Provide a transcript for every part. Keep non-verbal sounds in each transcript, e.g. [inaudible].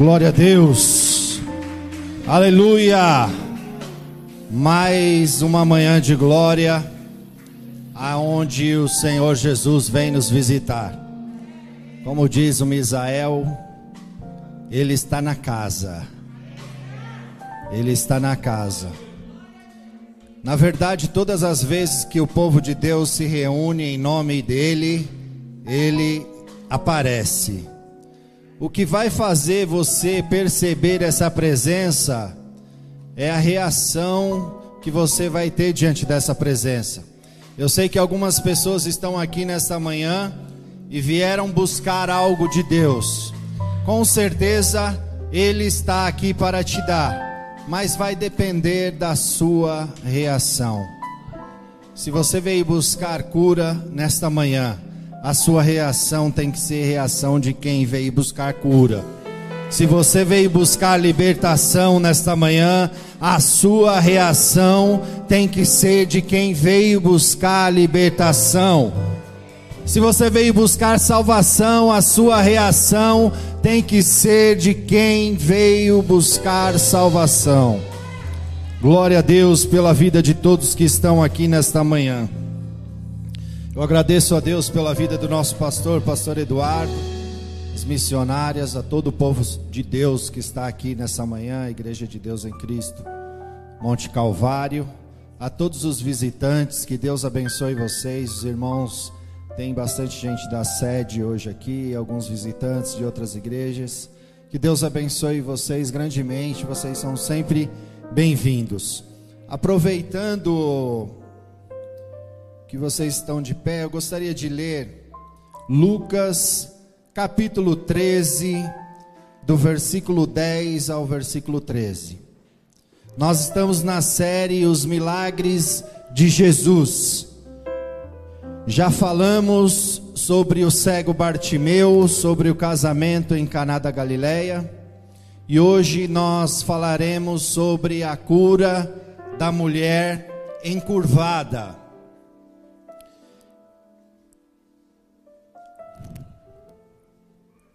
Glória a Deus. Aleluia. Mais uma manhã de glória, aonde o Senhor Jesus vem nos visitar. Como diz o Misael, ele está na casa. Ele está na casa. Na verdade, todas as vezes que o povo de Deus se reúne em nome dele, ele aparece. O que vai fazer você perceber essa presença é a reação que você vai ter diante dessa presença. Eu sei que algumas pessoas estão aqui nesta manhã e vieram buscar algo de Deus. Com certeza Ele está aqui para te dar, mas vai depender da sua reação. Se você veio buscar cura nesta manhã, a sua reação tem que ser reação de quem veio buscar cura. Se você veio buscar libertação nesta manhã, a sua reação tem que ser de quem veio buscar libertação. Se você veio buscar salvação, a sua reação tem que ser de quem veio buscar salvação. Glória a Deus pela vida de todos que estão aqui nesta manhã. Eu agradeço a Deus pela vida do nosso pastor, pastor Eduardo, as missionárias, a todo o povo de Deus que está aqui nessa manhã, Igreja de Deus em Cristo, Monte Calvário, a todos os visitantes, que Deus abençoe vocês, os irmãos. Tem bastante gente da sede hoje aqui, alguns visitantes de outras igrejas. Que Deus abençoe vocês grandemente, vocês são sempre bem-vindos. Aproveitando que vocês estão de pé, eu gostaria de ler Lucas capítulo 13, do versículo 10 ao versículo 13. Nós estamos na série Os Milagres de Jesus. Já falamos sobre o cego Bartimeu, sobre o casamento em Caná da Galileia, e hoje nós falaremos sobre a cura da mulher encurvada.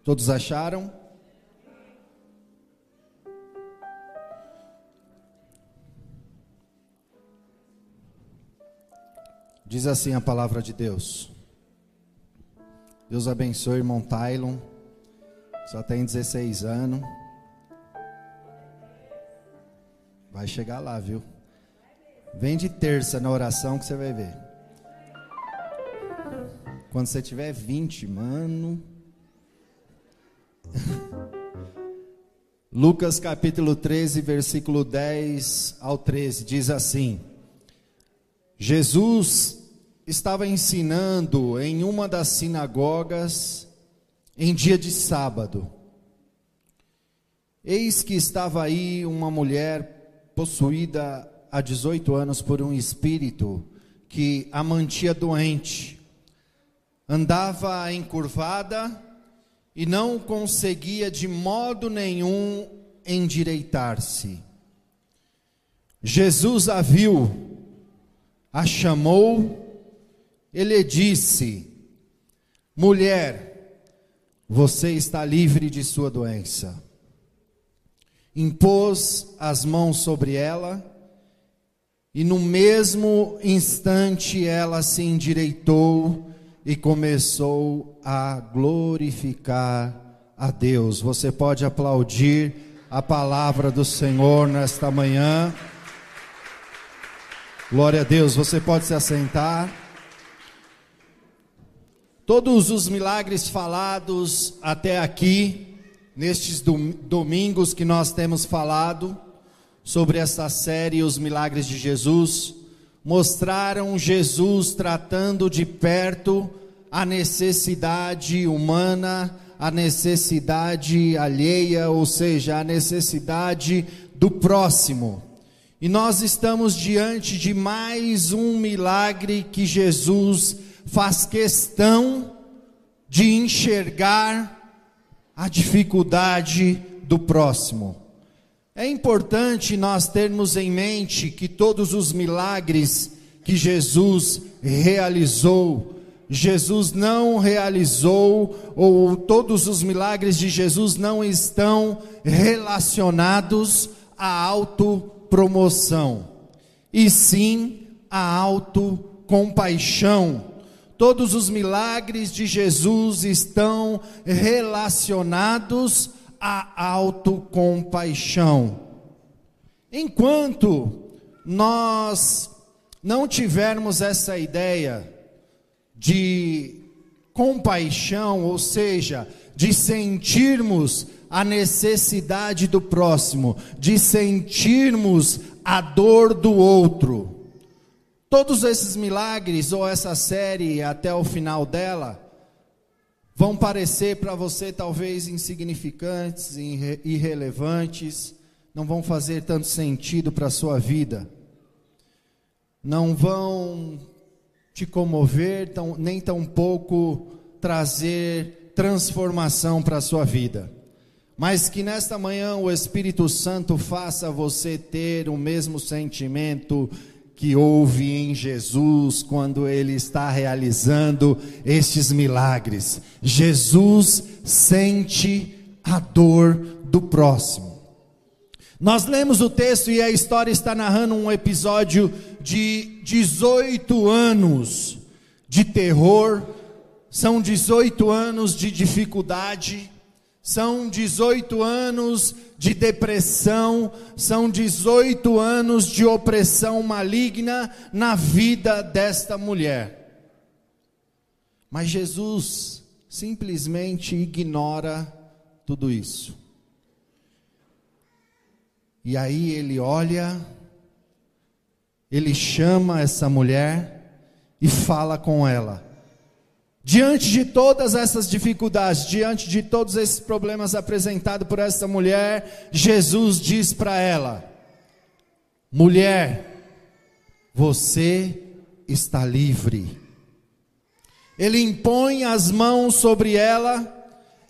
Todos acharam? Diz assim a palavra de Deus. Deus abençoe irmão Tylon. Só tem 16 anos. Vai chegar lá, viu? Vem de terça na oração que você vai ver. Quando você tiver 20, mano. [laughs] Lucas capítulo 13, versículo 10 ao 13, diz assim: Jesus estava ensinando em uma das sinagogas em dia de sábado. Eis que estava aí uma mulher possuída há 18 anos por um espírito que a mantia doente. Andava encurvada e não conseguia de modo nenhum endireitar-se. Jesus a viu, a chamou, ele disse: Mulher, você está livre de sua doença. Impôs as mãos sobre ela, e no mesmo instante ela se endireitou e começou a glorificar a Deus. Você pode aplaudir a palavra do Senhor nesta manhã. Glória a Deus. Você pode se assentar. Todos os milagres falados até aqui, nestes domingos que nós temos falado sobre essa série Os Milagres de Jesus, mostraram Jesus tratando de perto a necessidade humana, a necessidade alheia, ou seja, a necessidade do próximo. E nós estamos diante de mais um milagre que Jesus faz questão de enxergar a dificuldade do próximo. É importante nós termos em mente que todos os milagres que Jesus realizou Jesus não realizou, ou todos os milagres de Jesus não estão relacionados à autopromoção, e sim à autocompaixão. Todos os milagres de Jesus estão relacionados à autocompaixão. Enquanto nós não tivermos essa ideia, de compaixão, ou seja, de sentirmos a necessidade do próximo, de sentirmos a dor do outro. Todos esses milagres, ou essa série até o final dela, vão parecer para você talvez insignificantes, irrelevantes, não vão fazer tanto sentido para a sua vida, não vão te comover, tão, nem tampouco trazer transformação para a sua vida. Mas que nesta manhã o Espírito Santo faça você ter o mesmo sentimento que houve em Jesus quando ele está realizando estes milagres. Jesus sente a dor do próximo. Nós lemos o texto e a história está narrando um episódio de 18 anos de terror, são 18 anos de dificuldade, são 18 anos de depressão, são 18 anos de opressão maligna na vida desta mulher. Mas Jesus simplesmente ignora tudo isso. E aí ele olha ele chama essa mulher e fala com ela. Diante de todas essas dificuldades, diante de todos esses problemas apresentados por essa mulher, Jesus diz para ela: Mulher, você está livre. Ele impõe as mãos sobre ela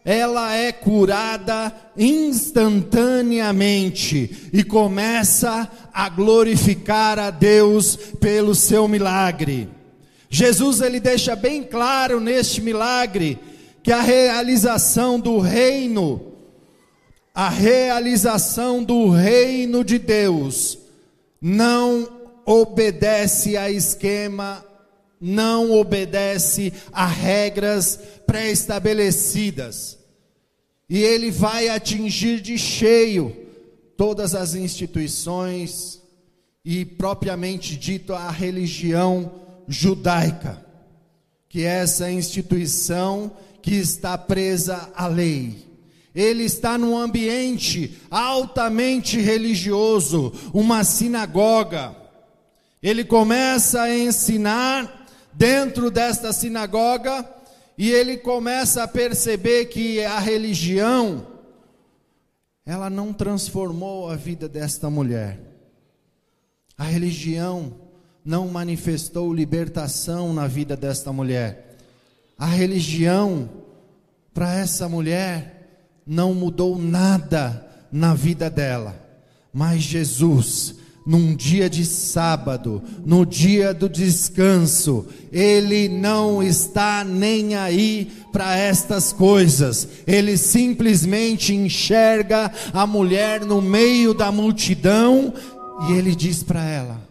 ela é curada instantaneamente e começa a glorificar a Deus pelo seu milagre. Jesus ele deixa bem claro neste milagre que a realização do reino, a realização do reino de Deus não obedece a esquema, não obedece a regras pré-estabelecidas. E ele vai atingir de cheio todas as instituições e propriamente dito a religião judaica, que é essa instituição que está presa à lei. Ele está num ambiente altamente religioso, uma sinagoga. Ele começa a ensinar dentro desta sinagoga e ele começa a perceber que a religião ela não transformou a vida desta mulher. A religião não manifestou libertação na vida desta mulher. A religião para essa mulher não mudou nada na vida dela. Mas Jesus num dia de sábado, no dia do descanso, ele não está nem aí para estas coisas, ele simplesmente enxerga a mulher no meio da multidão e ele diz para ela: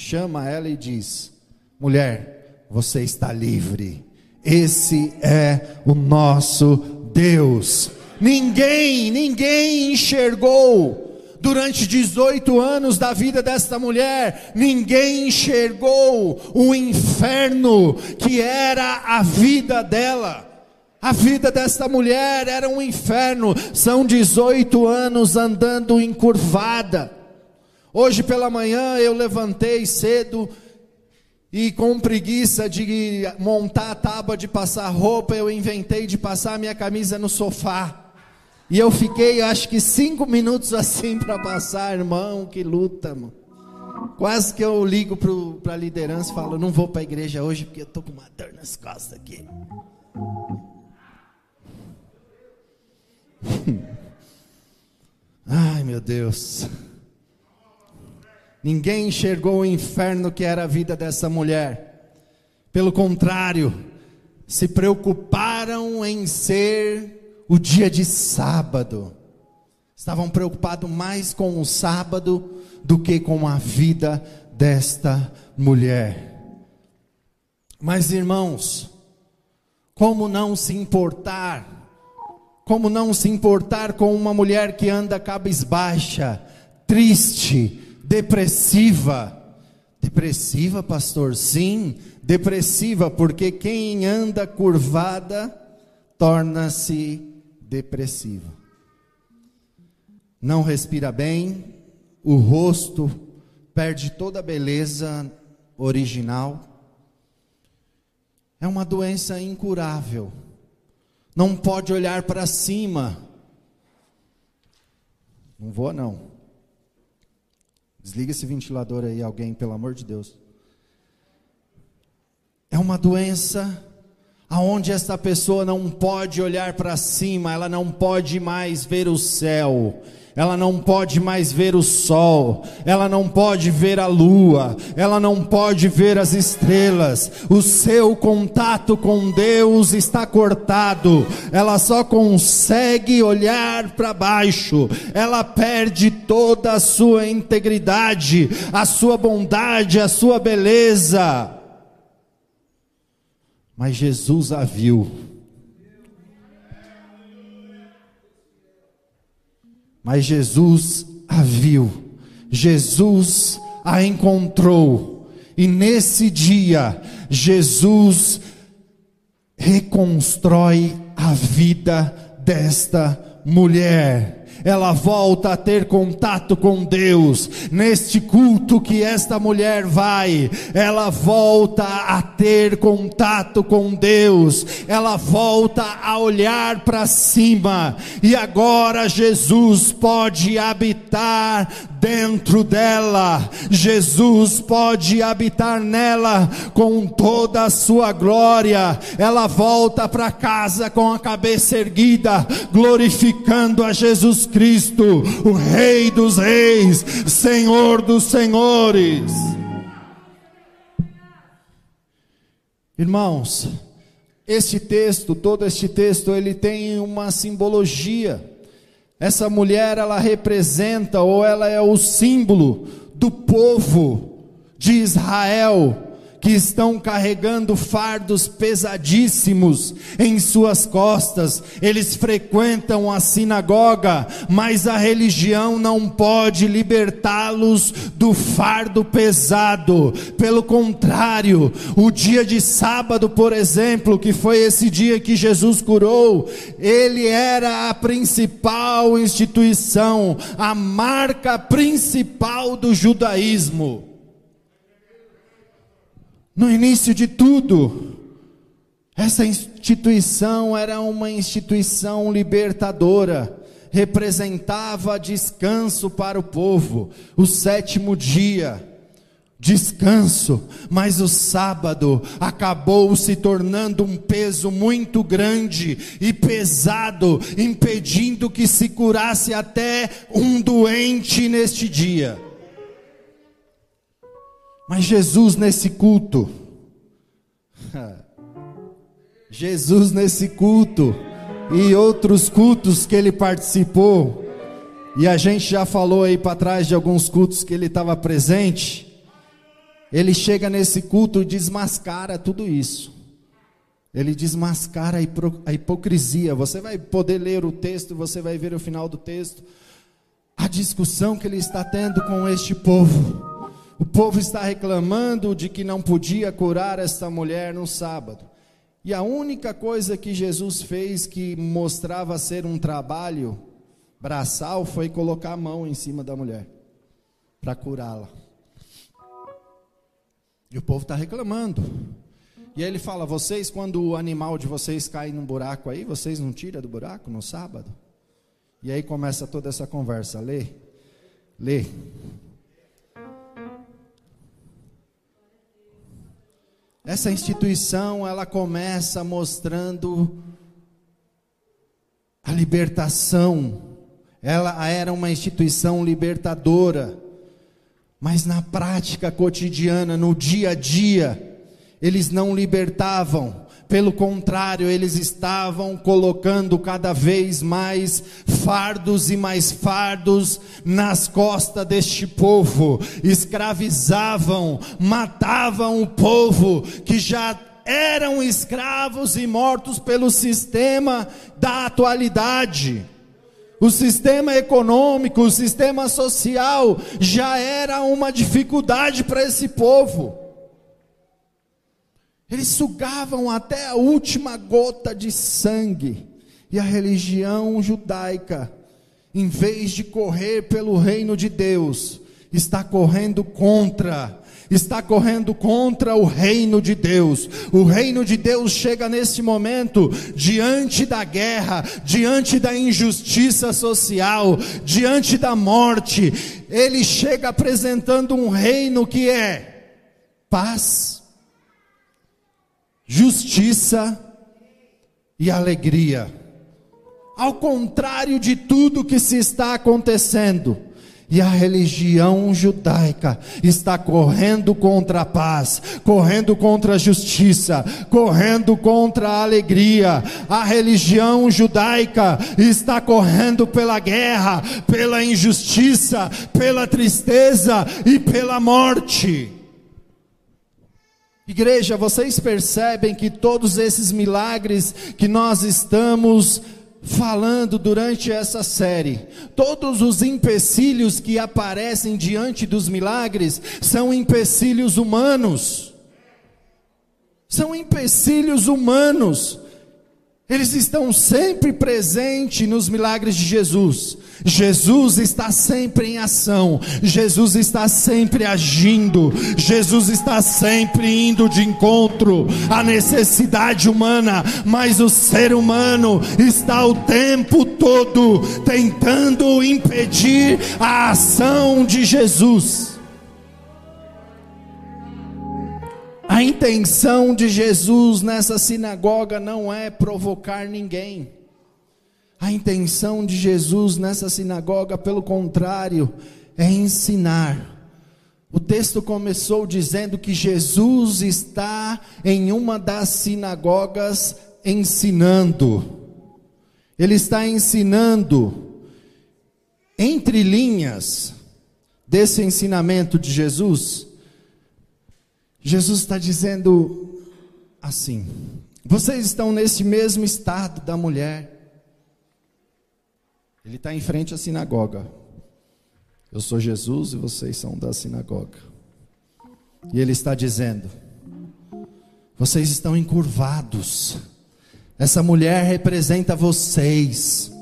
chama ela e diz: mulher, você está livre, esse é o nosso Deus. Ninguém, ninguém enxergou Durante 18 anos da vida desta mulher, ninguém enxergou o inferno que era a vida dela. A vida desta mulher era um inferno. São 18 anos andando encurvada. Hoje pela manhã eu levantei cedo e com preguiça de montar a tábua de passar roupa, eu inventei de passar minha camisa no sofá. E eu fiquei, acho que cinco minutos assim para passar, irmão, que luta, mano. Quase que eu ligo para a liderança e falo, não vou para a igreja hoje porque eu estou com uma dor nas costas aqui. [laughs] Ai, meu Deus. Ninguém enxergou o inferno que era a vida dessa mulher. Pelo contrário, se preocuparam em ser o dia de sábado. Estavam preocupados mais com o sábado do que com a vida desta mulher. Mas irmãos, como não se importar? Como não se importar com uma mulher que anda cabisbaixa, triste, depressiva? Depressiva, pastor? Sim, depressiva, porque quem anda curvada torna-se depressiva. Não respira bem, o rosto perde toda a beleza original. É uma doença incurável não pode olhar para cima. Não vou não. Desliga esse ventilador aí, alguém, pelo amor de Deus. É uma doença aonde esta pessoa não pode olhar para cima, ela não pode mais ver o céu, ela não pode mais ver o sol, ela não pode ver a lua, ela não pode ver as estrelas, o seu contato com Deus está cortado, ela só consegue olhar para baixo, ela perde toda a sua integridade, a sua bondade, a sua beleza. Mas Jesus a viu Mas Jesus a viu, Jesus a encontrou, e nesse dia, Jesus reconstrói a vida desta mulher ela volta a ter contato com Deus. Neste culto que esta mulher vai, ela volta a ter contato com Deus. Ela volta a olhar para cima. E agora Jesus pode habitar dentro dela. Jesus pode habitar nela com toda a sua glória. Ela volta para casa com a cabeça erguida, glorificando a Jesus Cristo, o Rei dos Reis, Senhor dos Senhores. Irmãos, este texto, todo este texto, ele tem uma simbologia. Essa mulher, ela representa ou ela é o símbolo do povo de Israel que estão carregando fardos pesadíssimos em suas costas. Eles frequentam a sinagoga, mas a religião não pode libertá-los do fardo pesado. Pelo contrário, o dia de sábado, por exemplo, que foi esse dia que Jesus curou, ele era a principal instituição, a marca principal do judaísmo. No início de tudo, essa instituição era uma instituição libertadora, representava descanso para o povo, o sétimo dia, descanso, mas o sábado acabou se tornando um peso muito grande e pesado, impedindo que se curasse até um doente neste dia. Mas Jesus nesse culto, Jesus nesse culto e outros cultos que ele participou, e a gente já falou aí para trás de alguns cultos que ele estava presente. Ele chega nesse culto e desmascara tudo isso. Ele desmascara a hipocrisia. Você vai poder ler o texto, você vai ver o final do texto. A discussão que ele está tendo com este povo. O povo está reclamando de que não podia curar esta mulher no sábado. E a única coisa que Jesus fez que mostrava ser um trabalho braçal foi colocar a mão em cima da mulher para curá-la. E o povo está reclamando. E aí ele fala: vocês, quando o animal de vocês cai num buraco aí, vocês não tiram do buraco no sábado? E aí começa toda essa conversa. Lê, lê. Essa instituição, ela começa mostrando a libertação. Ela era uma instituição libertadora. Mas na prática cotidiana, no dia a dia, eles não libertavam, Pelo contrário, eles estavam colocando cada vez mais fardos e mais fardos nas costas deste povo, escravizavam, matavam o povo que já eram escravos e mortos pelo sistema da atualidade. O sistema econômico, o sistema social já era uma dificuldade para esse povo. Eles sugavam até a última gota de sangue. E a religião judaica, em vez de correr pelo reino de Deus, está correndo contra está correndo contra o reino de Deus. O reino de Deus chega nesse momento diante da guerra, diante da injustiça social, diante da morte. Ele chega apresentando um reino que é paz, justiça e alegria. Ao contrário de tudo que se está acontecendo, e a religião judaica está correndo contra a paz, correndo contra a justiça, correndo contra a alegria. A religião judaica está correndo pela guerra, pela injustiça, pela tristeza e pela morte. Igreja, vocês percebem que todos esses milagres que nós estamos falando durante essa série, todos os empecilhos que aparecem diante dos milagres são empecilhos humanos. São empecilhos humanos. Eles estão sempre presentes nos milagres de Jesus. Jesus está sempre em ação, Jesus está sempre agindo, Jesus está sempre indo de encontro à necessidade humana, mas o ser humano está o tempo todo tentando impedir a ação de Jesus. A intenção de Jesus nessa sinagoga não é provocar ninguém. A intenção de Jesus nessa sinagoga, pelo contrário, é ensinar. O texto começou dizendo que Jesus está em uma das sinagogas ensinando. Ele está ensinando entre linhas desse ensinamento de Jesus. Jesus está dizendo assim: vocês estão nesse mesmo estado da mulher ele está em frente à sinagoga. Eu sou Jesus e vocês são da sinagoga. E ele está dizendo: vocês estão encurvados. Essa mulher representa vocês.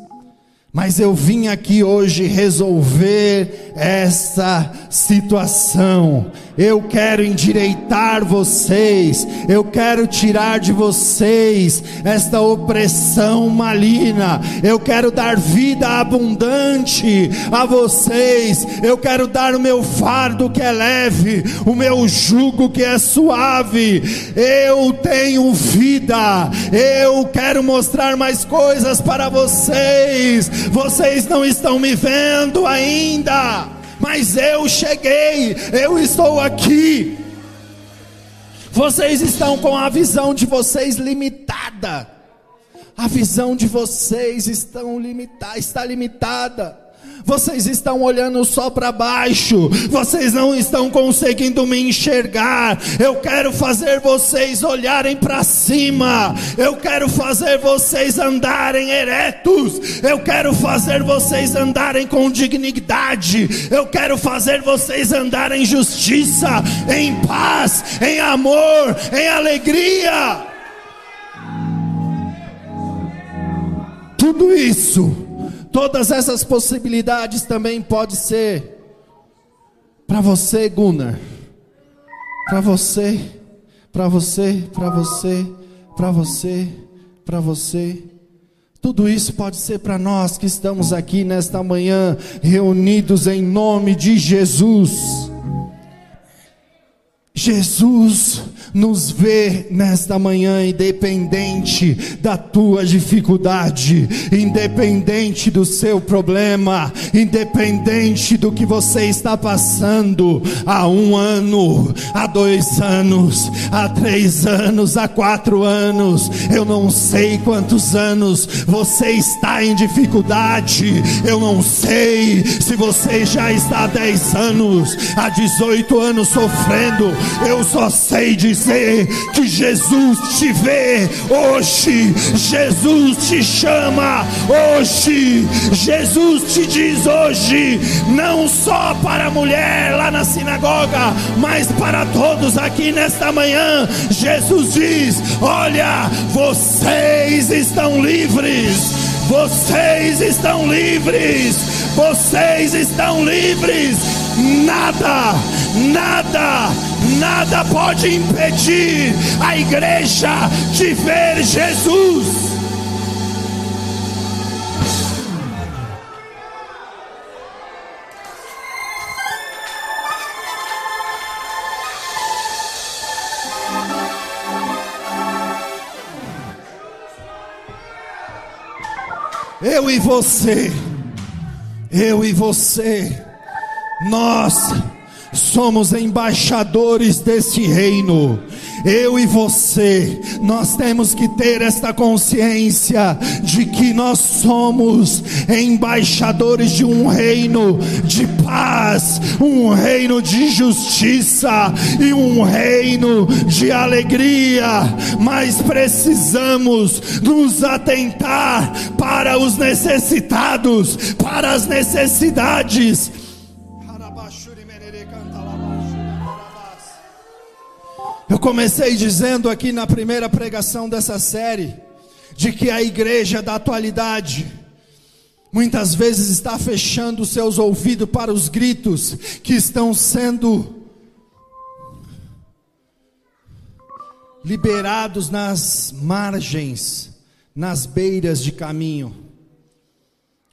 Mas eu vim aqui hoje resolver essa situação. Eu quero endireitar vocês. Eu quero tirar de vocês esta opressão maligna. Eu quero dar vida abundante a vocês. Eu quero dar o meu fardo que é leve, o meu jugo que é suave. Eu tenho vida. Eu quero mostrar mais coisas para vocês vocês não estão me vendo ainda, mas eu cheguei, eu estou aqui. Vocês estão com a visão de vocês limitada. A visão de vocês estão limita, está limitada. Vocês estão olhando só para baixo, vocês não estão conseguindo me enxergar. Eu quero fazer vocês olharem para cima, eu quero fazer vocês andarem eretos, eu quero fazer vocês andarem com dignidade, eu quero fazer vocês andarem em justiça, em paz, em amor, em alegria. Tudo isso Todas essas possibilidades também pode ser para você, Gunnar. Para você, para você, para você, para você, para você. Tudo isso pode ser para nós que estamos aqui nesta manhã reunidos em nome de Jesus. Jesus nos vê nesta manhã, independente da tua dificuldade, independente do seu problema, independente do que você está passando há um ano, há dois anos, há três anos, há quatro anos, eu não sei quantos anos você está em dificuldade, eu não sei se você já está há dez anos, há 18 anos sofrendo, eu só sei dizer que Jesus te vê hoje, Jesus te chama hoje, Jesus te diz hoje, não só para a mulher lá na sinagoga, mas para todos aqui nesta manhã, Jesus diz: Olha, vocês estão livres, vocês estão livres, vocês estão livres, nada, nada, nada pode impedir a igreja de ver Jesus. Eu e você, eu e você, nós somos embaixadores deste reino. Eu e você, nós temos que ter esta consciência de que nós somos embaixadores de um reino de paz, um reino de justiça e um reino de alegria, mas precisamos nos atentar para os necessitados, para as necessidades Eu comecei dizendo aqui na primeira pregação dessa série, de que a igreja da atualidade, muitas vezes está fechando seus ouvidos para os gritos que estão sendo liberados nas margens, nas beiras de caminho.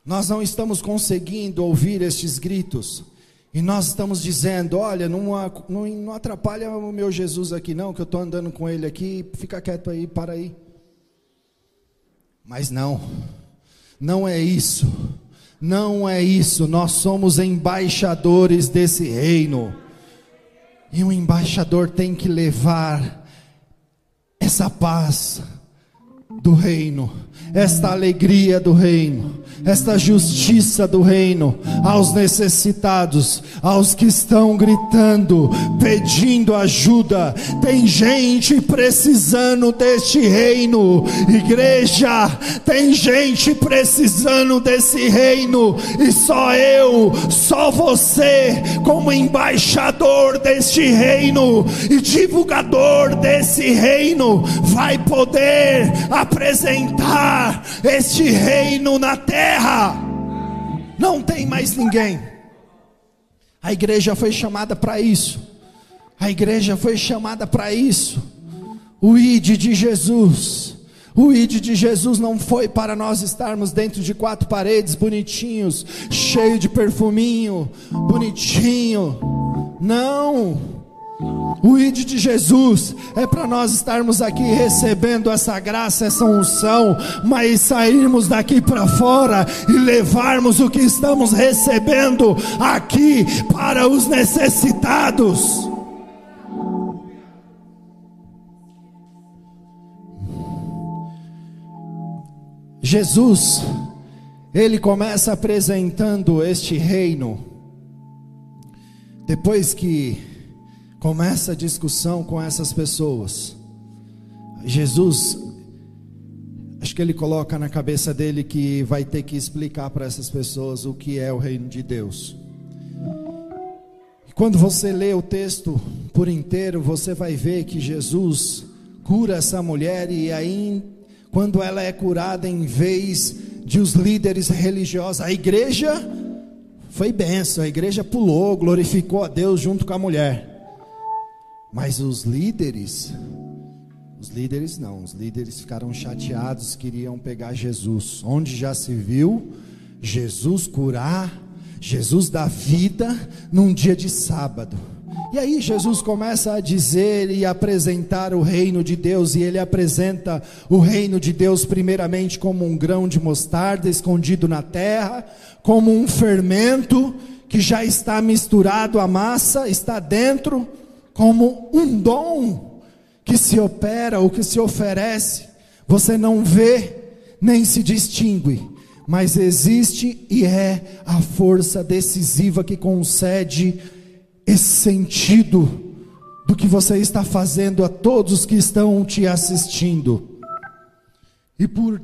Nós não estamos conseguindo ouvir estes gritos. E nós estamos dizendo: olha, não, não, não atrapalha o meu Jesus aqui, não, que eu estou andando com ele aqui, fica quieto aí, para aí. Mas não, não é isso, não é isso, nós somos embaixadores desse reino, e um embaixador tem que levar essa paz do reino, esta alegria do reino, esta justiça do reino aos necessitados, aos que estão gritando, pedindo ajuda. Tem gente precisando deste reino, igreja, tem gente precisando desse reino, e só eu, só você, como embaixador deste reino e divulgador desse reino, vai poder apresentar este reino na terra. Não tem mais ninguém. A igreja foi chamada para isso. A igreja foi chamada para isso. O id de Jesus. O id de Jesus não foi para nós estarmos dentro de quatro paredes bonitinhos, cheio de perfuminho, bonitinho. Não. O ID de Jesus é para nós estarmos aqui recebendo essa graça, essa unção, mas sairmos daqui para fora e levarmos o que estamos recebendo aqui para os necessitados. Jesus, ele começa apresentando este reino, depois que Começa a discussão com essas pessoas. Jesus, acho que ele coloca na cabeça dele que vai ter que explicar para essas pessoas o que é o reino de Deus. E quando você lê o texto por inteiro, você vai ver que Jesus cura essa mulher e aí quando ela é curada em vez de os líderes religiosos, a igreja foi benção, a igreja pulou, glorificou a Deus junto com a mulher. Mas os líderes, os líderes não, os líderes ficaram chateados, queriam pegar Jesus. Onde já se viu Jesus curar, Jesus dar vida num dia de sábado. E aí Jesus começa a dizer e apresentar o reino de Deus, e ele apresenta o reino de Deus primeiramente como um grão de mostarda escondido na terra, como um fermento que já está misturado à massa, está dentro, como um dom que se opera ou que se oferece. Você não vê nem se distingue, mas existe e é a força decisiva que concede esse sentido do que você está fazendo a todos que estão te assistindo. E por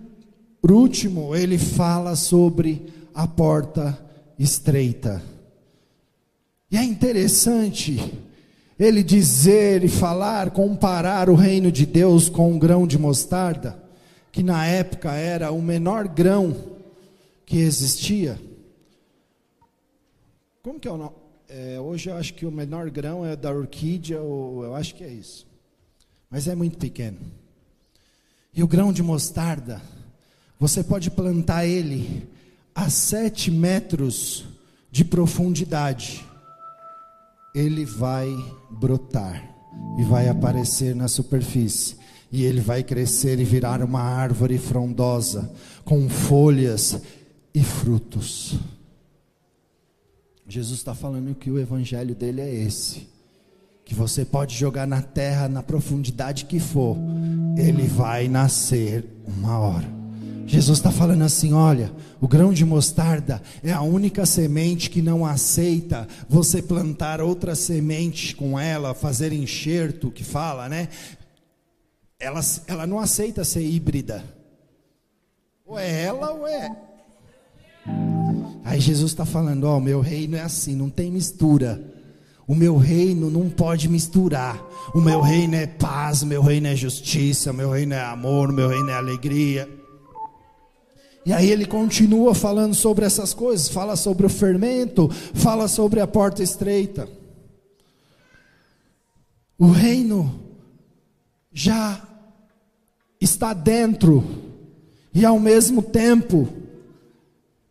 último, ele fala sobre a porta estreita. E é interessante ele dizer e falar, comparar o reino de Deus com um grão de mostarda, que na época era o menor grão que existia. Como que é o nome? É, hoje eu acho que o menor grão é da orquídea, ou eu acho que é isso. Mas é muito pequeno. E o grão de mostarda, você pode plantar ele a sete metros de profundidade. Ele vai brotar e vai aparecer na superfície. E ele vai crescer e virar uma árvore frondosa, com folhas e frutos. Jesus está falando que o evangelho dele é esse. Que você pode jogar na terra, na profundidade que for, ele vai nascer uma hora. Jesus está falando assim: olha, o grão de mostarda é a única semente que não aceita você plantar outra semente com ela, fazer enxerto, que fala, né? Ela, ela não aceita ser híbrida. Ou é ela ou é Aí Jesus está falando: Ó, oh, meu reino é assim, não tem mistura. O meu reino não pode misturar. O meu reino é paz, o meu reino é justiça, o meu reino é amor, o meu reino é alegria. E aí ele continua falando sobre essas coisas, fala sobre o fermento, fala sobre a porta estreita. O reino já está dentro e ao mesmo tempo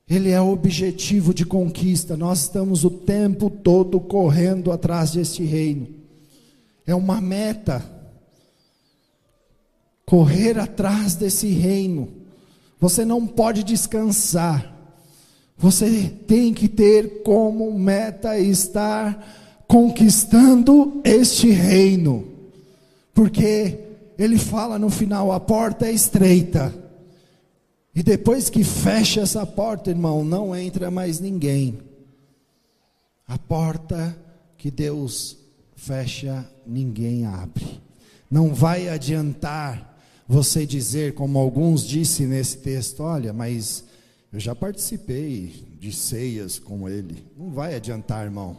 ele é objetivo de conquista. Nós estamos o tempo todo correndo atrás deste reino. É uma meta. Correr atrás desse reino. Você não pode descansar. Você tem que ter como meta estar conquistando este reino. Porque ele fala no final: a porta é estreita e depois que fecha essa porta, irmão, não entra mais ninguém. A porta que Deus fecha, ninguém abre. Não vai adiantar você dizer, como alguns disse nesse texto, olha, mas eu já participei de ceias com ele. Não vai adiantar, irmão.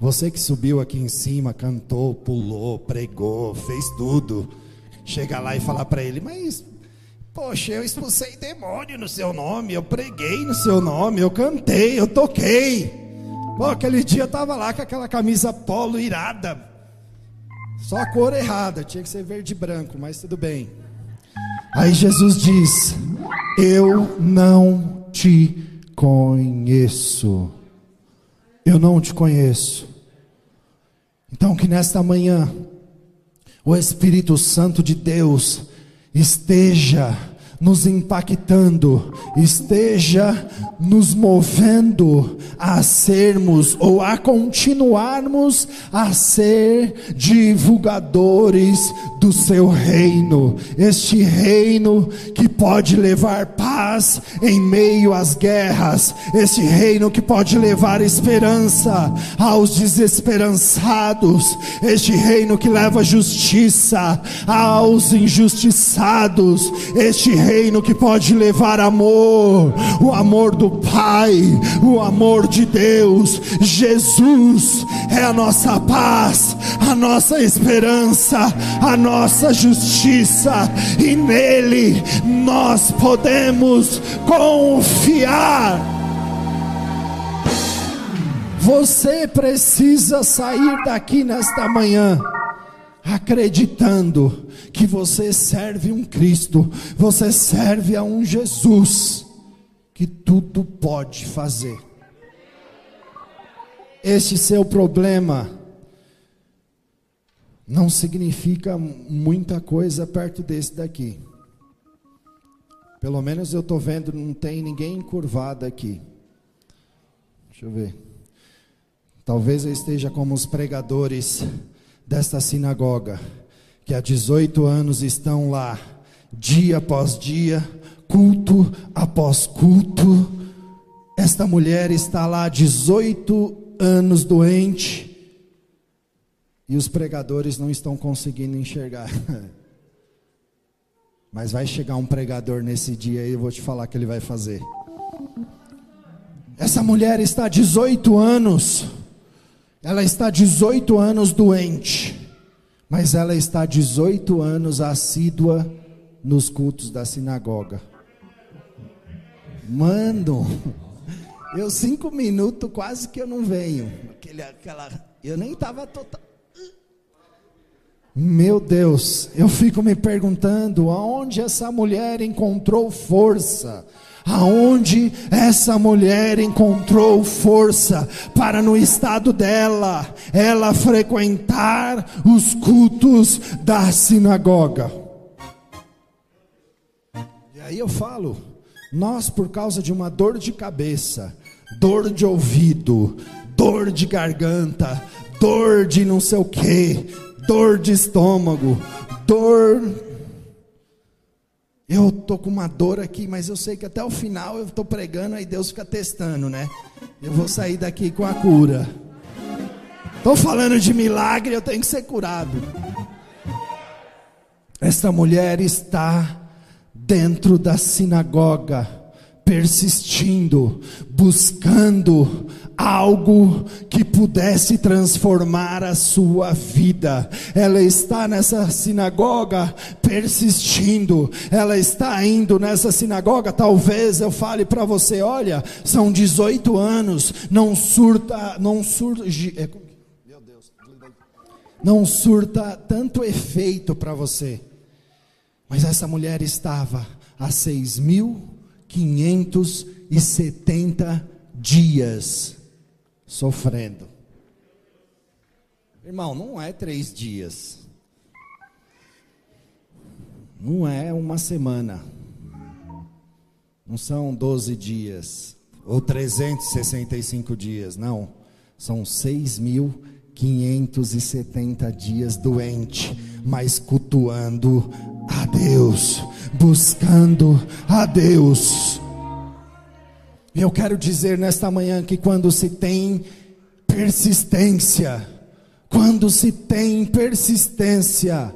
Você que subiu aqui em cima, cantou, pulou, pregou, fez tudo. Chega lá e fala para ele, mas Poxa, eu expulsei demônio no seu nome, eu preguei no seu nome, eu cantei, eu toquei. Pô, aquele dia eu tava lá com aquela camisa polo irada. Só a cor errada, tinha que ser verde e branco, mas tudo bem. Aí Jesus diz: Eu não te conheço. Eu não te conheço. Então, que nesta manhã, o Espírito Santo de Deus esteja nos impactando, esteja nos movendo a sermos ou a continuarmos a ser divulgadores do seu reino, este reino que pode levar paz em meio às guerras, este reino que pode levar esperança aos desesperançados, este reino que leva justiça aos injustiçados, este reino que pode levar amor, o amor do Pai, o amor de Deus. Jesus é a nossa paz, a nossa esperança, a nossa justiça, e nele nós podemos confiar. Você precisa sair daqui nesta manhã acreditando que você serve um Cristo, você serve a um Jesus que tudo pode fazer. Este seu problema, não significa muita coisa perto desse daqui. Pelo menos eu estou vendo, não tem ninguém encurvado aqui. Deixa eu ver. Talvez eu esteja como os pregadores desta sinagoga, que há 18 anos estão lá, dia após dia, culto após culto. Esta mulher está lá 18 anos doente e os pregadores não estão conseguindo enxergar. [laughs] Mas vai chegar um pregador nesse dia e eu vou te falar que ele vai fazer. Essa mulher está 18 anos, ela está 18 anos doente, mas ela está 18 anos assídua nos cultos da sinagoga. Mano, eu cinco minutos quase que eu não venho. Aquele, aquela, eu nem estava total. Meu Deus, eu fico me perguntando aonde essa mulher encontrou força. Aonde essa mulher encontrou força para no estado dela, ela frequentar os cultos da sinagoga. E aí eu falo, nós por causa de uma dor de cabeça, dor de ouvido, dor de garganta, dor de não sei o que, dor de estômago, dor. Eu tô com uma dor aqui, mas eu sei que até o final eu estou pregando, aí Deus fica testando, né? Eu vou sair daqui com a cura. Estou falando de milagre, eu tenho que ser curado. Esta mulher está dentro da sinagoga, persistindo, buscando algo que pudesse transformar a sua vida. Ela está nessa sinagoga persistindo, ela está indo nessa sinagoga. Talvez eu fale para você: olha, são 18 anos, não surta, não surge. É, não surta tanto efeito para você. Mas essa mulher estava há 6.570 dias sofrendo. Irmão, não é três dias. Não é uma semana. Não são 12 dias. Ou 365 dias. Não. São 6.570 dias doente. Mas cultuando a Deus. Buscando a Deus eu quero dizer nesta manhã que quando se tem persistência, quando se tem persistência,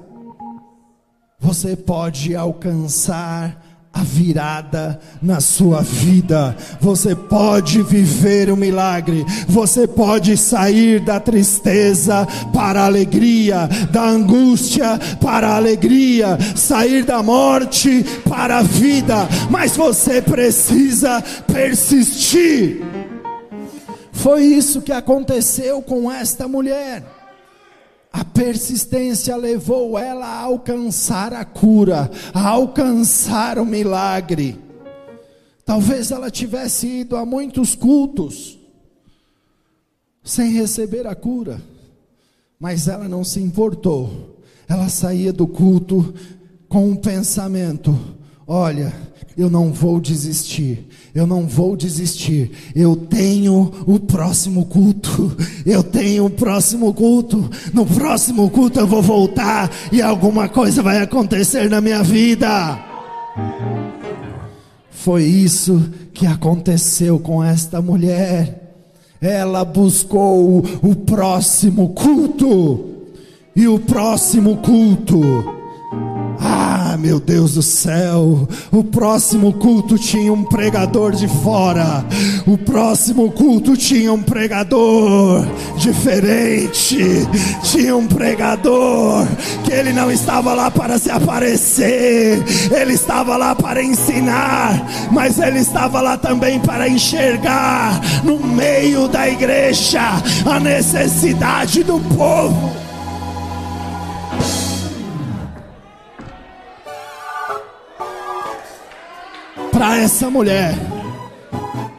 você pode alcançar a virada na sua vida. Você pode viver o um milagre. Você pode sair da tristeza para a alegria, da angústia para a alegria, sair da morte para a vida. Mas você precisa persistir. Foi isso que aconteceu com esta mulher. A persistência levou ela a alcançar a cura, a alcançar o milagre. Talvez ela tivesse ido a muitos cultos sem receber a cura, mas ela não se importou. Ela saía do culto com um pensamento: olha, eu não vou desistir, eu não vou desistir. Eu tenho o próximo culto. Eu tenho o próximo culto. No próximo culto eu vou voltar e alguma coisa vai acontecer na minha vida. Foi isso que aconteceu com esta mulher. Ela buscou o próximo culto. E o próximo culto ah, meu Deus do céu! O próximo culto tinha um pregador de fora. O próximo culto tinha um pregador diferente. Tinha um pregador que ele não estava lá para se aparecer. Ele estava lá para ensinar, mas ele estava lá também para enxergar no meio da igreja a necessidade do povo. Para essa mulher,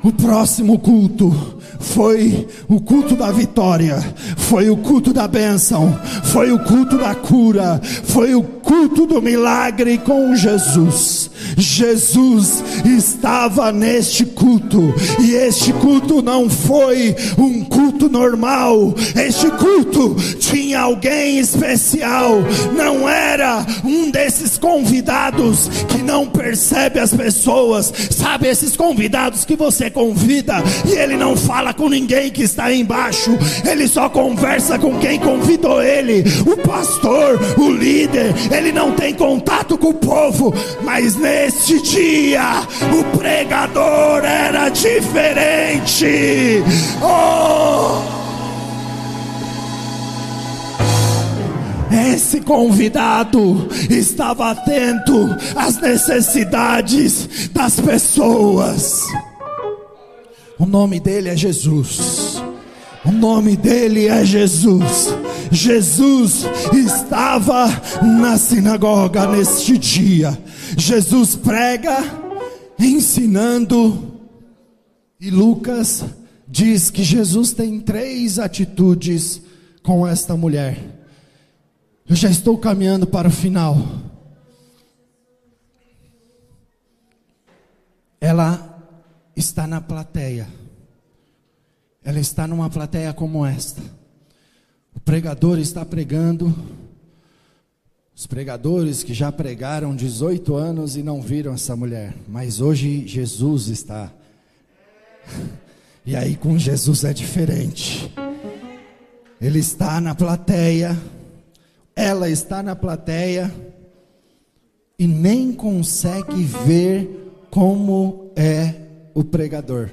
o próximo culto foi o culto da vitória, foi o culto da bênção, foi o culto da cura, foi o culto do milagre com Jesus. Jesus estava neste culto, e este culto não foi um culto normal, este culto tinha alguém especial, não era um desses convidados que não percebe as pessoas, sabe, esses convidados que você convida e ele não fala com ninguém que está embaixo, ele só conversa com quem convidou ele, o pastor, o líder, ele não tem contato com o povo, mas neste dia o pregador era diferente. Oh! Esse convidado estava atento às necessidades das pessoas. O nome dele é Jesus. O nome dele é Jesus. Jesus estava na sinagoga neste dia. Jesus prega, ensinando, e Lucas diz que Jesus tem três atitudes com esta mulher. Eu já estou caminhando para o final. Ela está na plateia. Ela está numa plateia como esta. O pregador está pregando. Os pregadores que já pregaram 18 anos e não viram essa mulher, mas hoje Jesus está. E aí com Jesus é diferente. Ele está na plateia ela está na plateia e nem consegue ver como é o pregador.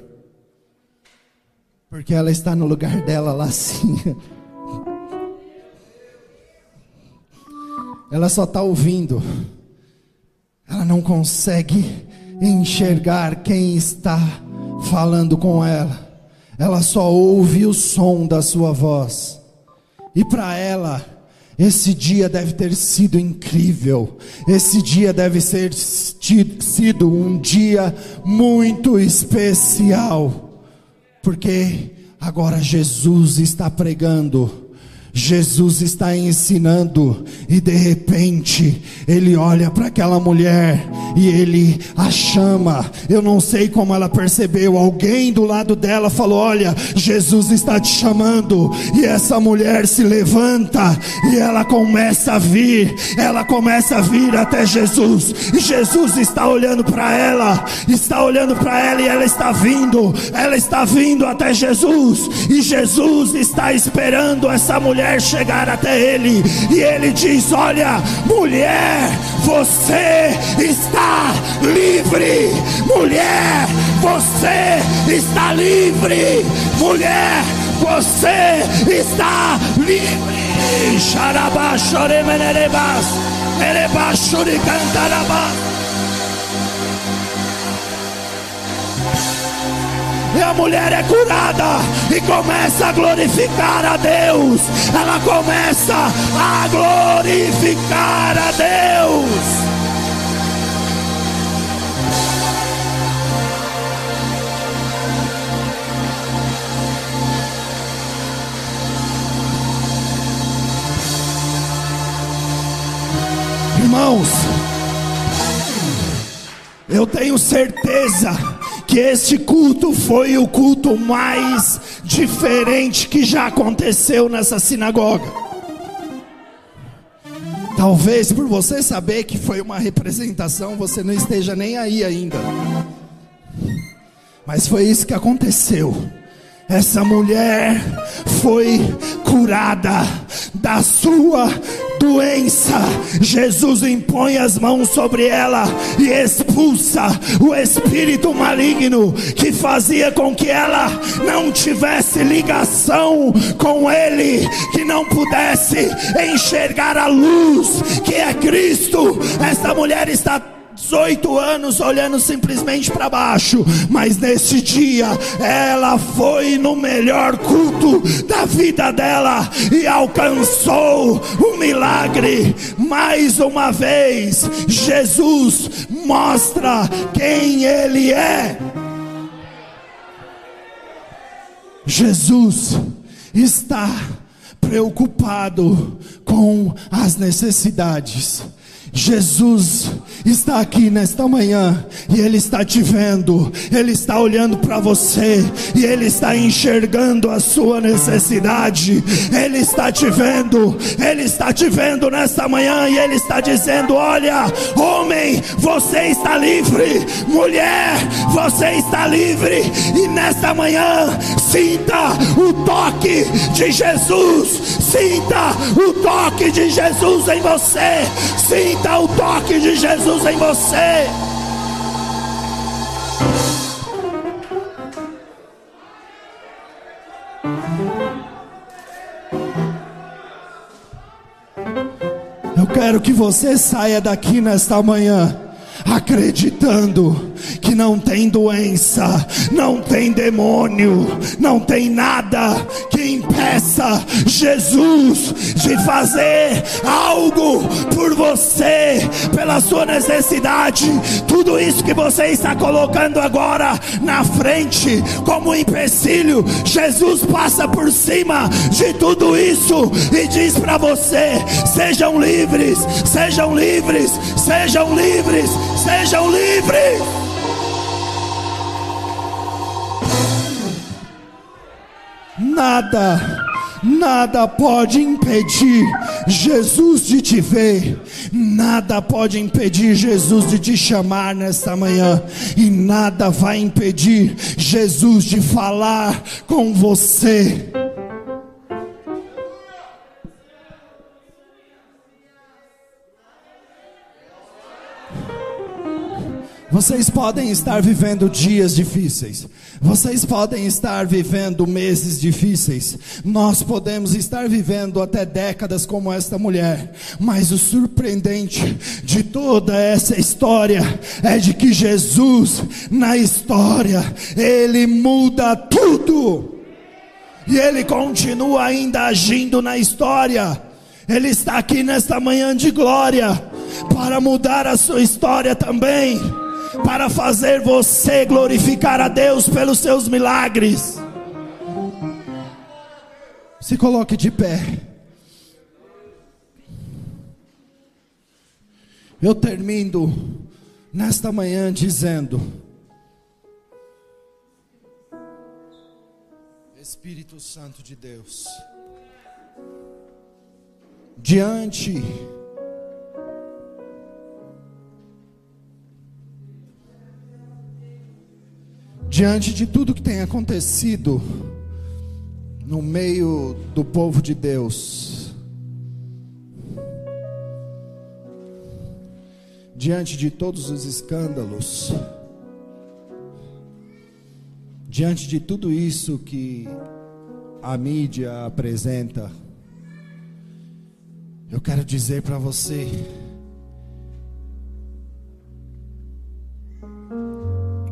Porque ela está no lugar dela lá assim. Ela só está ouvindo. Ela não consegue enxergar quem está falando com ela. Ela só ouve o som da sua voz. E para ela, esse dia deve ter sido incrível. Esse dia deve ter sido um dia muito especial. Porque agora Jesus está pregando Jesus está ensinando e de repente ele olha para aquela mulher e ele a chama. Eu não sei como ela percebeu. Alguém do lado dela falou: Olha, Jesus está te chamando. E essa mulher se levanta e ela começa a vir. Ela começa a vir até Jesus. E Jesus está olhando para ela, está olhando para ela e ela está vindo. Ela está vindo até Jesus. E Jesus está esperando essa mulher mulher chegar até ele e ele diz: Olha, mulher, você está livre, mulher, você está livre, mulher, você está livre. Xarabá, choremenerebas, erebá, cantarabás. E a mulher é curada e começa a glorificar a Deus. Ela começa a glorificar a Deus. Irmãos, eu tenho certeza que este culto foi o culto mais diferente que já aconteceu nessa sinagoga. Talvez por você saber que foi uma representação, você não esteja nem aí ainda. Mas foi isso que aconteceu. Essa mulher foi curada da sua doença. Jesus impõe as mãos sobre ela e expulsa o espírito maligno que fazia com que ela não tivesse ligação com Ele, que não pudesse enxergar a luz que é Cristo. Essa mulher está 18 anos olhando simplesmente para baixo, mas nesse dia ela foi no melhor culto da vida dela e alcançou o milagre. Mais uma vez, Jesus mostra quem Ele é. Jesus está preocupado com as necessidades. Jesus está aqui nesta manhã e Ele está te vendo, Ele está olhando para você e Ele está enxergando a sua necessidade, Ele está te vendo, Ele está te vendo nesta manhã e Ele está dizendo: Olha, homem, você está livre, mulher, você está livre, e nesta manhã, sinta o toque de Jesus, sinta o toque de Jesus em você, sinta o toque de Jesus em você. Eu quero que você saia daqui nesta manhã acreditando que não tem doença, não tem demônio, não tem nada que impeça Jesus de fazer algo por você, pela sua necessidade. Tudo isso que você está colocando agora na frente como empecilho, Jesus passa por cima de tudo isso e diz para você: sejam livres, sejam livres, sejam livres, sejam livres. Nada, nada pode impedir Jesus de te ver, nada pode impedir Jesus de te chamar nesta manhã, e nada vai impedir Jesus de falar com você. Vocês podem estar vivendo dias difíceis, vocês podem estar vivendo meses difíceis, nós podemos estar vivendo até décadas como esta mulher, mas o surpreendente de toda essa história é de que Jesus, na história, ele muda tudo, e ele continua ainda agindo na história, ele está aqui nesta manhã de glória para mudar a sua história também para fazer você glorificar a Deus pelos seus milagres. Se coloque de pé. Eu termino nesta manhã dizendo: Espírito Santo de Deus, diante diante de tudo que tem acontecido no meio do povo de Deus, diante de todos os escândalos, diante de tudo isso que a mídia apresenta, eu quero dizer para você,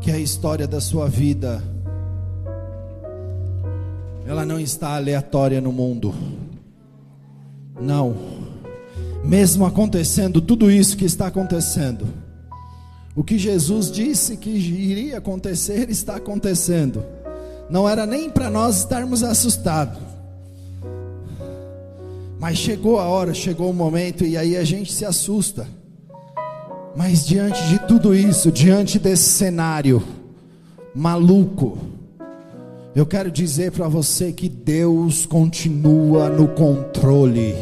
que a história da sua vida ela não está aleatória no mundo. Não. Mesmo acontecendo tudo isso que está acontecendo, o que Jesus disse que iria acontecer está acontecendo. Não era nem para nós estarmos assustados. Mas chegou a hora, chegou o momento e aí a gente se assusta. Mas diante de tudo isso, diante desse cenário maluco, eu quero dizer para você que Deus continua no controle.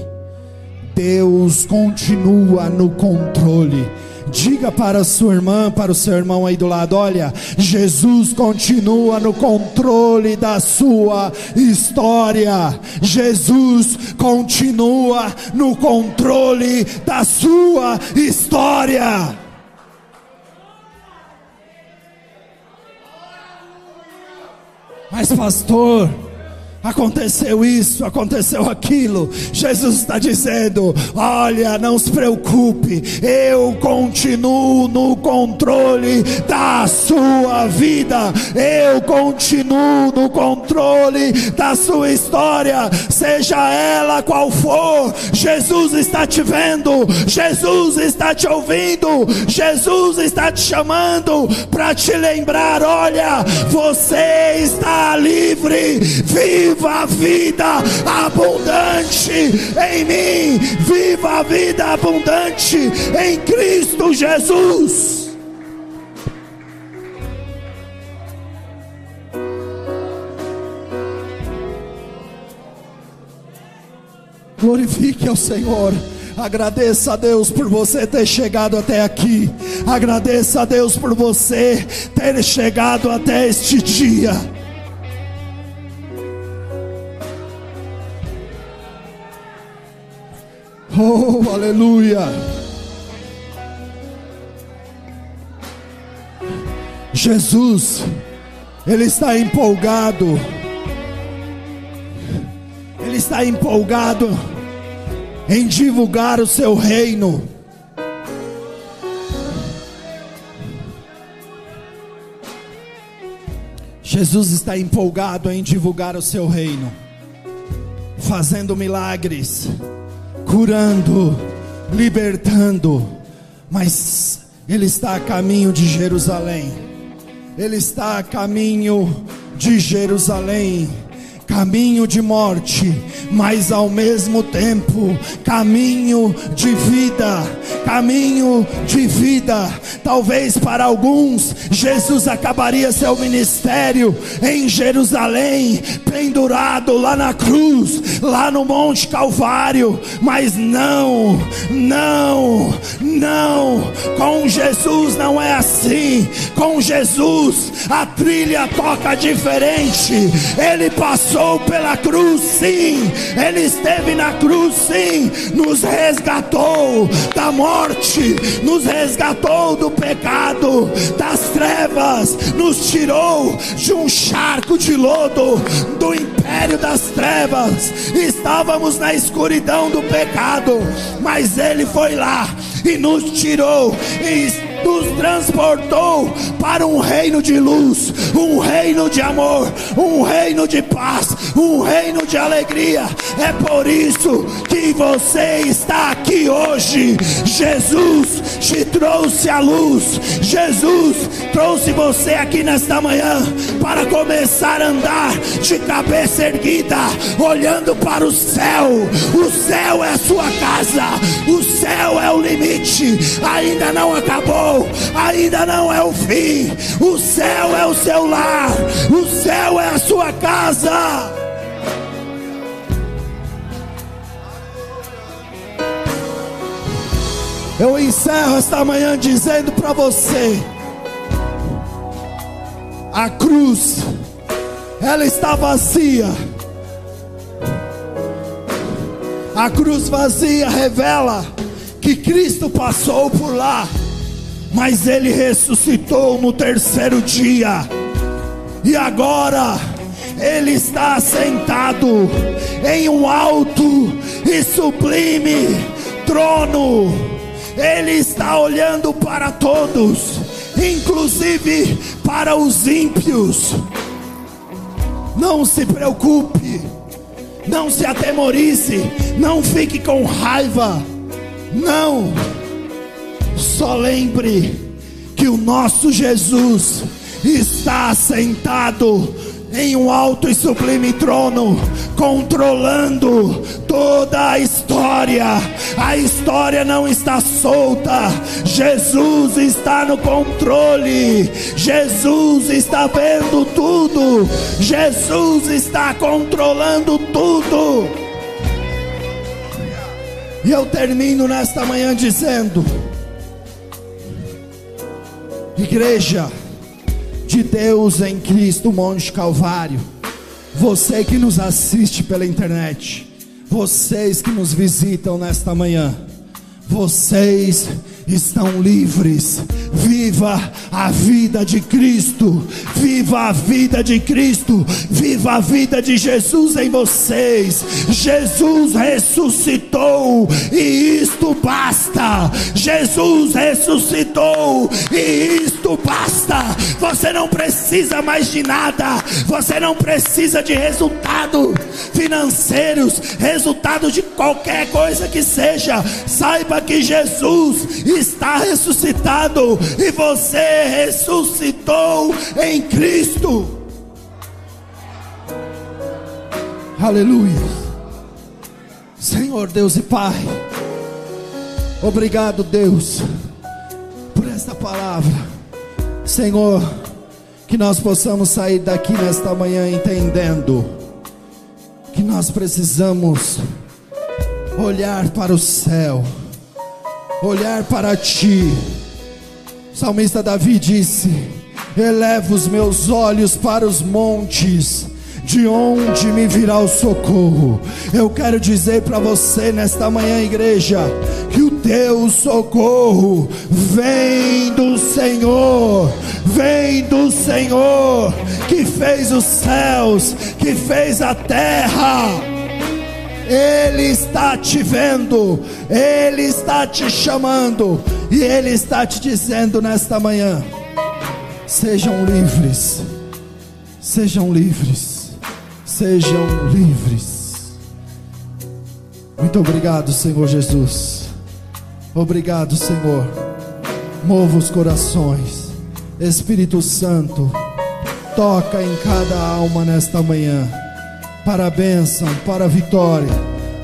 Deus continua no controle. Diga para sua irmã, para o seu irmão aí do lado: olha, Jesus continua no controle da sua história. Jesus continua no controle da sua história. Mas, pastor, aconteceu isso, aconteceu aquilo. Jesus está dizendo: olha, não se preocupe, eu continuo no controle da sua vida, eu continuo no controle da sua história, seja ela qual for. Jesus está te vendo, Jesus está te ouvindo, Jesus está te chamando para te lembrar: olha, você está livre, viva viva a vida abundante em mim, viva a vida abundante em Cristo Jesus. Glorifique ao Senhor. Agradeça a Deus por você ter chegado até aqui. Agradeça a Deus por você ter chegado até este dia. Oh, aleluia. Jesus, Ele está empolgado. Ele está empolgado em divulgar o seu reino. Jesus está empolgado em divulgar o seu reino, fazendo milagres curando, libertando, mas ele está a caminho de Jerusalém. Ele está a caminho de Jerusalém. Caminho de morte, mas ao mesmo tempo caminho de vida, caminho de vida. Talvez para alguns Jesus acabaria seu ministério em Jerusalém, pendurado lá na cruz, lá no Monte Calvário, mas não, não, não. Com Jesus não é assim. Com Jesus a trilha toca diferente. Ele passou pela cruz, sim, Ele esteve na cruz, sim, nos resgatou da morte, nos resgatou do pecado, das trevas, nos tirou de um charco de lodo, do império das trevas. Estávamos na escuridão do pecado, mas Ele foi lá e nos tirou e nos transportou para um reino de luz, um reino de amor, um reino de paz, um reino de alegria. É por isso que você está aqui hoje. Jesus te trouxe a luz, Jesus trouxe você aqui nesta manhã para começar a andar de cabeça erguida, olhando para o céu. O céu é a sua casa, o céu é o limite, ainda não acabou ainda não é o fim. O céu é o seu lar, o céu é a sua casa. Eu encerro esta manhã dizendo para você: a cruz, ela está vazia. A cruz vazia revela que Cristo passou por lá mas ele ressuscitou no terceiro dia, e agora ele está sentado em um alto e sublime trono, ele está olhando para todos, inclusive para os ímpios. Não se preocupe, não se atemorize, não fique com raiva, não só lembre que o nosso Jesus está sentado em um alto e sublime trono, controlando toda a história. A história não está solta, Jesus está no controle, Jesus está vendo tudo, Jesus está controlando tudo. E eu termino nesta manhã dizendo: Igreja de Deus em Cristo, Monte Calvário, você que nos assiste pela internet, vocês que nos visitam nesta manhã, vocês estão livres Viva a vida de Cristo, viva a vida de Cristo, viva a vida de Jesus em vocês. Jesus ressuscitou e isto basta. Jesus ressuscitou e isto basta. Você não precisa mais de nada, você não precisa de resultado financeiros, resultado de qualquer coisa que seja. Saiba que Jesus está ressuscitado e você ressuscitou em Cristo. Aleluia. Senhor Deus e Pai, obrigado, Deus, por esta palavra. Senhor, que nós possamos sair daqui nesta manhã entendendo que nós precisamos olhar para o céu, olhar para Ti. O salmista Davi disse: Eleva os meus olhos para os montes de onde me virá o socorro. Eu quero dizer para você nesta manhã, igreja, que o teu socorro vem do Senhor, vem do Senhor que fez os céus, que fez a terra. Ele está te vendo, Ele está te chamando, e Ele está te dizendo nesta manhã: sejam livres, sejam livres sejam livres. Muito obrigado, Senhor Jesus. Obrigado, Senhor. Mova os corações. Espírito Santo, toca em cada alma nesta manhã. Para a bênção, para a vitória.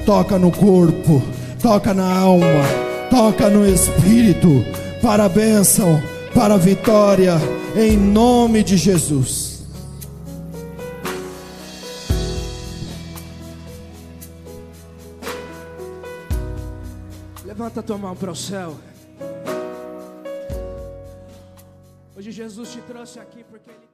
Toca no corpo, toca na alma, toca no espírito. Para a bênção, para a vitória. Em nome de Jesus. Levanta tua mão para o céu. Hoje Jesus te trouxe aqui porque Ele.